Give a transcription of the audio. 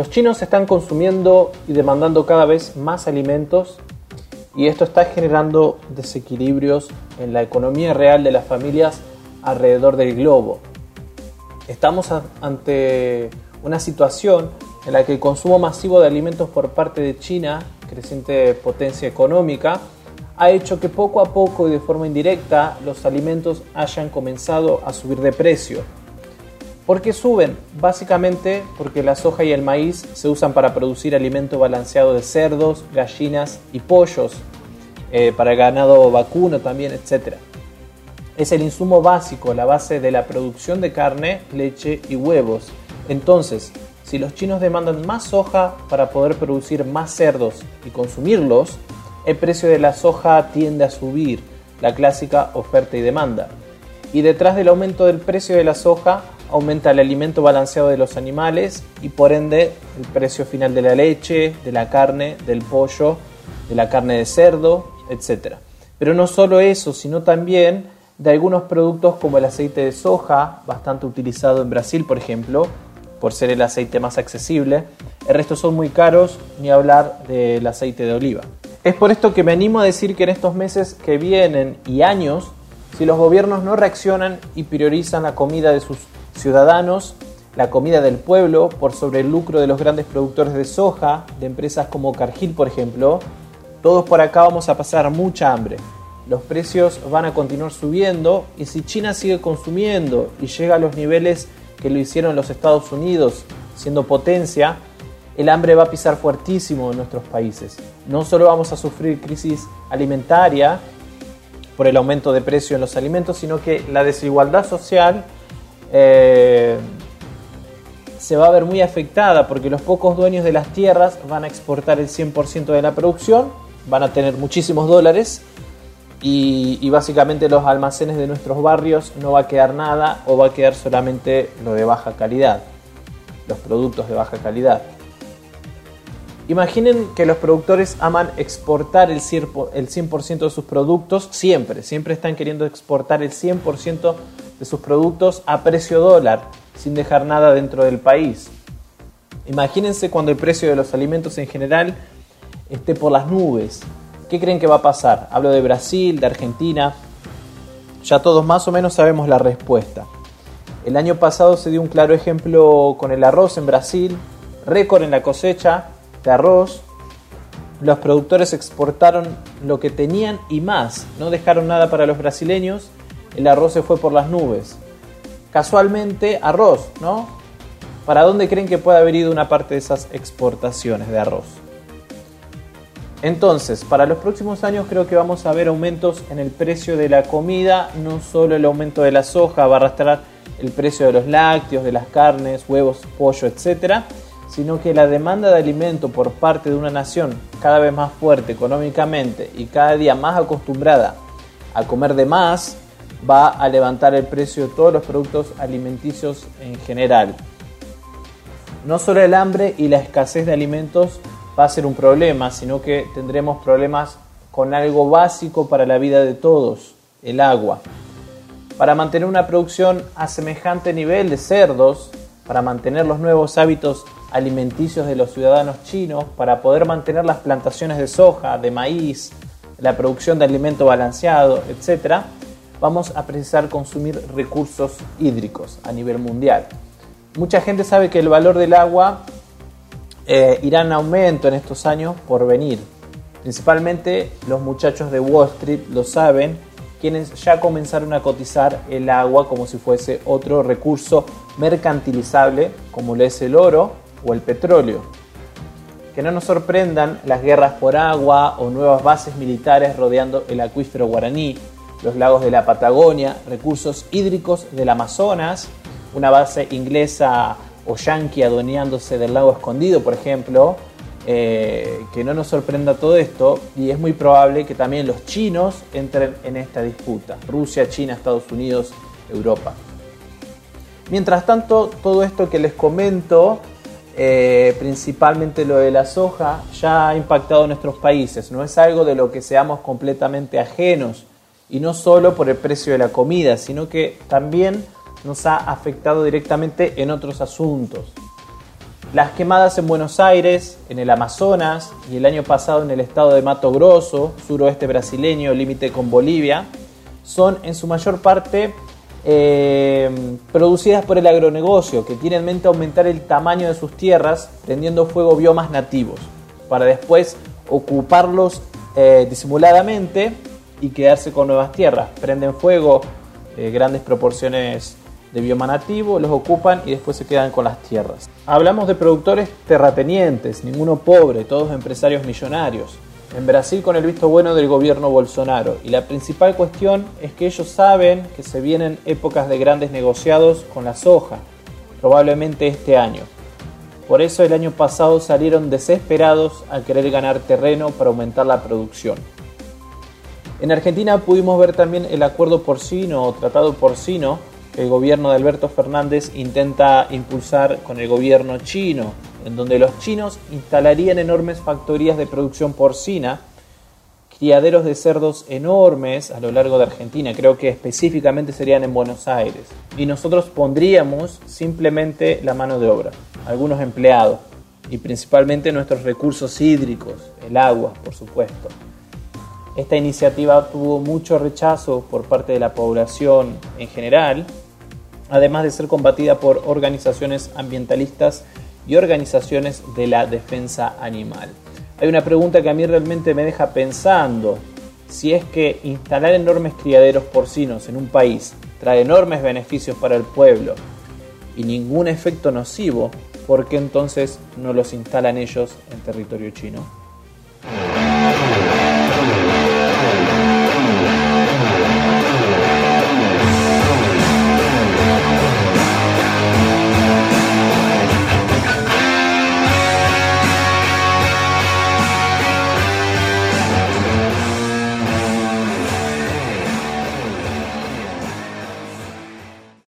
Los chinos están consumiendo y demandando cada vez más alimentos y esto está generando desequilibrios en la economía real de las familias alrededor del globo. Estamos ante una situación en la que el consumo masivo de alimentos por parte de China, creciente potencia económica, ha hecho que poco a poco y de forma indirecta los alimentos hayan comenzado a subir de precio. ¿Por qué suben? Básicamente porque la soja y el maíz se usan para producir alimento balanceado de cerdos, gallinas y pollos, eh, para ganado vacuno también, etc. Es el insumo básico, la base de la producción de carne, leche y huevos. Entonces, si los chinos demandan más soja para poder producir más cerdos y consumirlos, el precio de la soja tiende a subir, la clásica oferta y demanda. Y detrás del aumento del precio de la soja aumenta el alimento balanceado de los animales y por ende el precio final de la leche, de la carne, del pollo, de la carne de cerdo, etc. Pero no solo eso, sino también de algunos productos como el aceite de soja, bastante utilizado en Brasil, por ejemplo, por ser el aceite más accesible. El resto son muy caros, ni hablar del aceite de oliva. Es por esto que me animo a decir que en estos meses que vienen y años, si los gobiernos no reaccionan y priorizan la comida de sus ciudadanos, la comida del pueblo, por sobre el lucro de los grandes productores de soja, de empresas como Cargill, por ejemplo, todos por acá vamos a pasar mucha hambre. Los precios van a continuar subiendo y si China sigue consumiendo y llega a los niveles que lo hicieron los Estados Unidos, siendo potencia, el hambre va a pisar fuertísimo en nuestros países. No solo vamos a sufrir crisis alimentaria por el aumento de precio en los alimentos, sino que la desigualdad social eh, se va a ver muy afectada porque los pocos dueños de las tierras van a exportar el 100% de la producción, van a tener muchísimos dólares y, básicamente los almacenes de nuestros barrios no va a quedar nada o va a quedar solamente lo de baja calidad, los productos de baja calidad. Imaginen que los productores aman exportar el 100% de sus productos siempre, siempre están queriendo exportar el 100% de sus productos a precio dólar, sin dejar nada dentro del país. Imagínense cuando el precio de los alimentos en general esté por las nubes. ¿Qué creen que va a pasar? Hablo de Brasil, de Argentina. Ya todos más o menos sabemos la respuesta. El año pasado se dio un claro ejemplo con el arroz en Brasil, récord en la cosecha de arroz. Los productores exportaron lo que tenían y más, no dejaron nada para los brasileños el arroz se fue por las nubes. Casualmente, arroz, ¿no? ¿Para dónde creen que puede haber ido una parte de esas exportaciones de arroz? Entonces, para los próximos años creo que vamos a ver aumentos en el precio de la comida, no solo el aumento de la soja va a arrastrar el precio de los lácteos, de las carnes, huevos, pollo, etc., sino que la demanda de alimento por parte de una nación cada vez más fuerte económicamente y cada día más acostumbrada a comer de más, va a levantar el precio de todos los productos alimenticios en general. No solo el hambre y la escasez de alimentos va a ser un problema, sino que tendremos problemas con algo básico para la vida de todos, el agua. Para mantener una producción a semejante nivel de cerdos, para mantener los nuevos hábitos alimenticios de los ciudadanos chinos, para poder mantener las plantaciones de soja, de maíz, la producción de alimento balanceado, etc., vamos a precisar consumir recursos hídricos a nivel mundial. Mucha gente sabe que el valor del agua eh, irá en aumento en estos años por venir. Principalmente los muchachos de Wall Street lo saben, quienes ya comenzaron a cotizar el agua como si fuese otro recurso mercantilizable como lo es el oro o el petróleo. Que no nos sorprendan las guerras por agua o nuevas bases militares rodeando el acuífero guaraní, los lagos de la Patagonia, recursos hídricos del Amazonas, una base inglesa o yanqui adueñándose del lago escondido, por ejemplo, eh, que no nos sorprenda todo esto y es muy probable que también los chinos entren en esta disputa, Rusia, China, Estados Unidos, Europa. Mientras tanto, todo esto que les comento, eh, principalmente lo de la soja, ya ha impactado a nuestros países, no es algo de lo que seamos completamente ajenos y no solo por el precio de la comida, sino que también nos ha afectado directamente en otros asuntos. Las quemadas en Buenos Aires, en el Amazonas y el año pasado en el estado de Mato Grosso, suroeste brasileño, límite con Bolivia, son en su mayor parte eh, producidas por el agronegocio, que tiene en mente aumentar el tamaño de sus tierras prendiendo fuego biomas nativos, para después ocuparlos eh, disimuladamente y quedarse con nuevas tierras. Prenden fuego eh, grandes proporciones de bioma nativo, los ocupan y después se quedan con las tierras. Hablamos de productores terratenientes, ninguno pobre, todos empresarios millonarios. En Brasil con el visto bueno del gobierno Bolsonaro. Y la principal cuestión es que ellos saben que se vienen épocas de grandes negociados con la soja, probablemente este año. Por eso el año pasado salieron desesperados a querer ganar terreno para aumentar la producción. En Argentina pudimos ver también el acuerdo porcino o tratado porcino el gobierno de Alberto Fernández intenta impulsar con el gobierno chino, en donde los chinos instalarían enormes factorías de producción porcina, criaderos de cerdos enormes a lo largo de Argentina, creo que específicamente serían en Buenos Aires, y nosotros pondríamos simplemente la mano de obra, algunos empleados, y principalmente nuestros recursos hídricos, el agua, por supuesto. Esta iniciativa tuvo mucho rechazo por parte de la población en general, además de ser combatida por organizaciones ambientalistas y organizaciones de la defensa animal. Hay una pregunta que a mí realmente me deja pensando, si es que instalar enormes criaderos porcinos en un país trae enormes beneficios para el pueblo y ningún efecto nocivo, ¿por qué entonces no los instalan ellos en territorio chino?